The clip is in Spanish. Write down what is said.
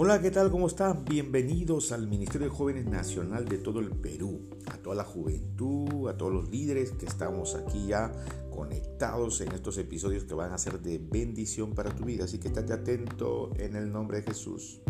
Hola, ¿qué tal? ¿Cómo están? Bienvenidos al Ministerio de Jóvenes Nacional de todo el Perú, a toda la juventud, a todos los líderes que estamos aquí ya conectados en estos episodios que van a ser de bendición para tu vida. Así que estate atento en el nombre de Jesús.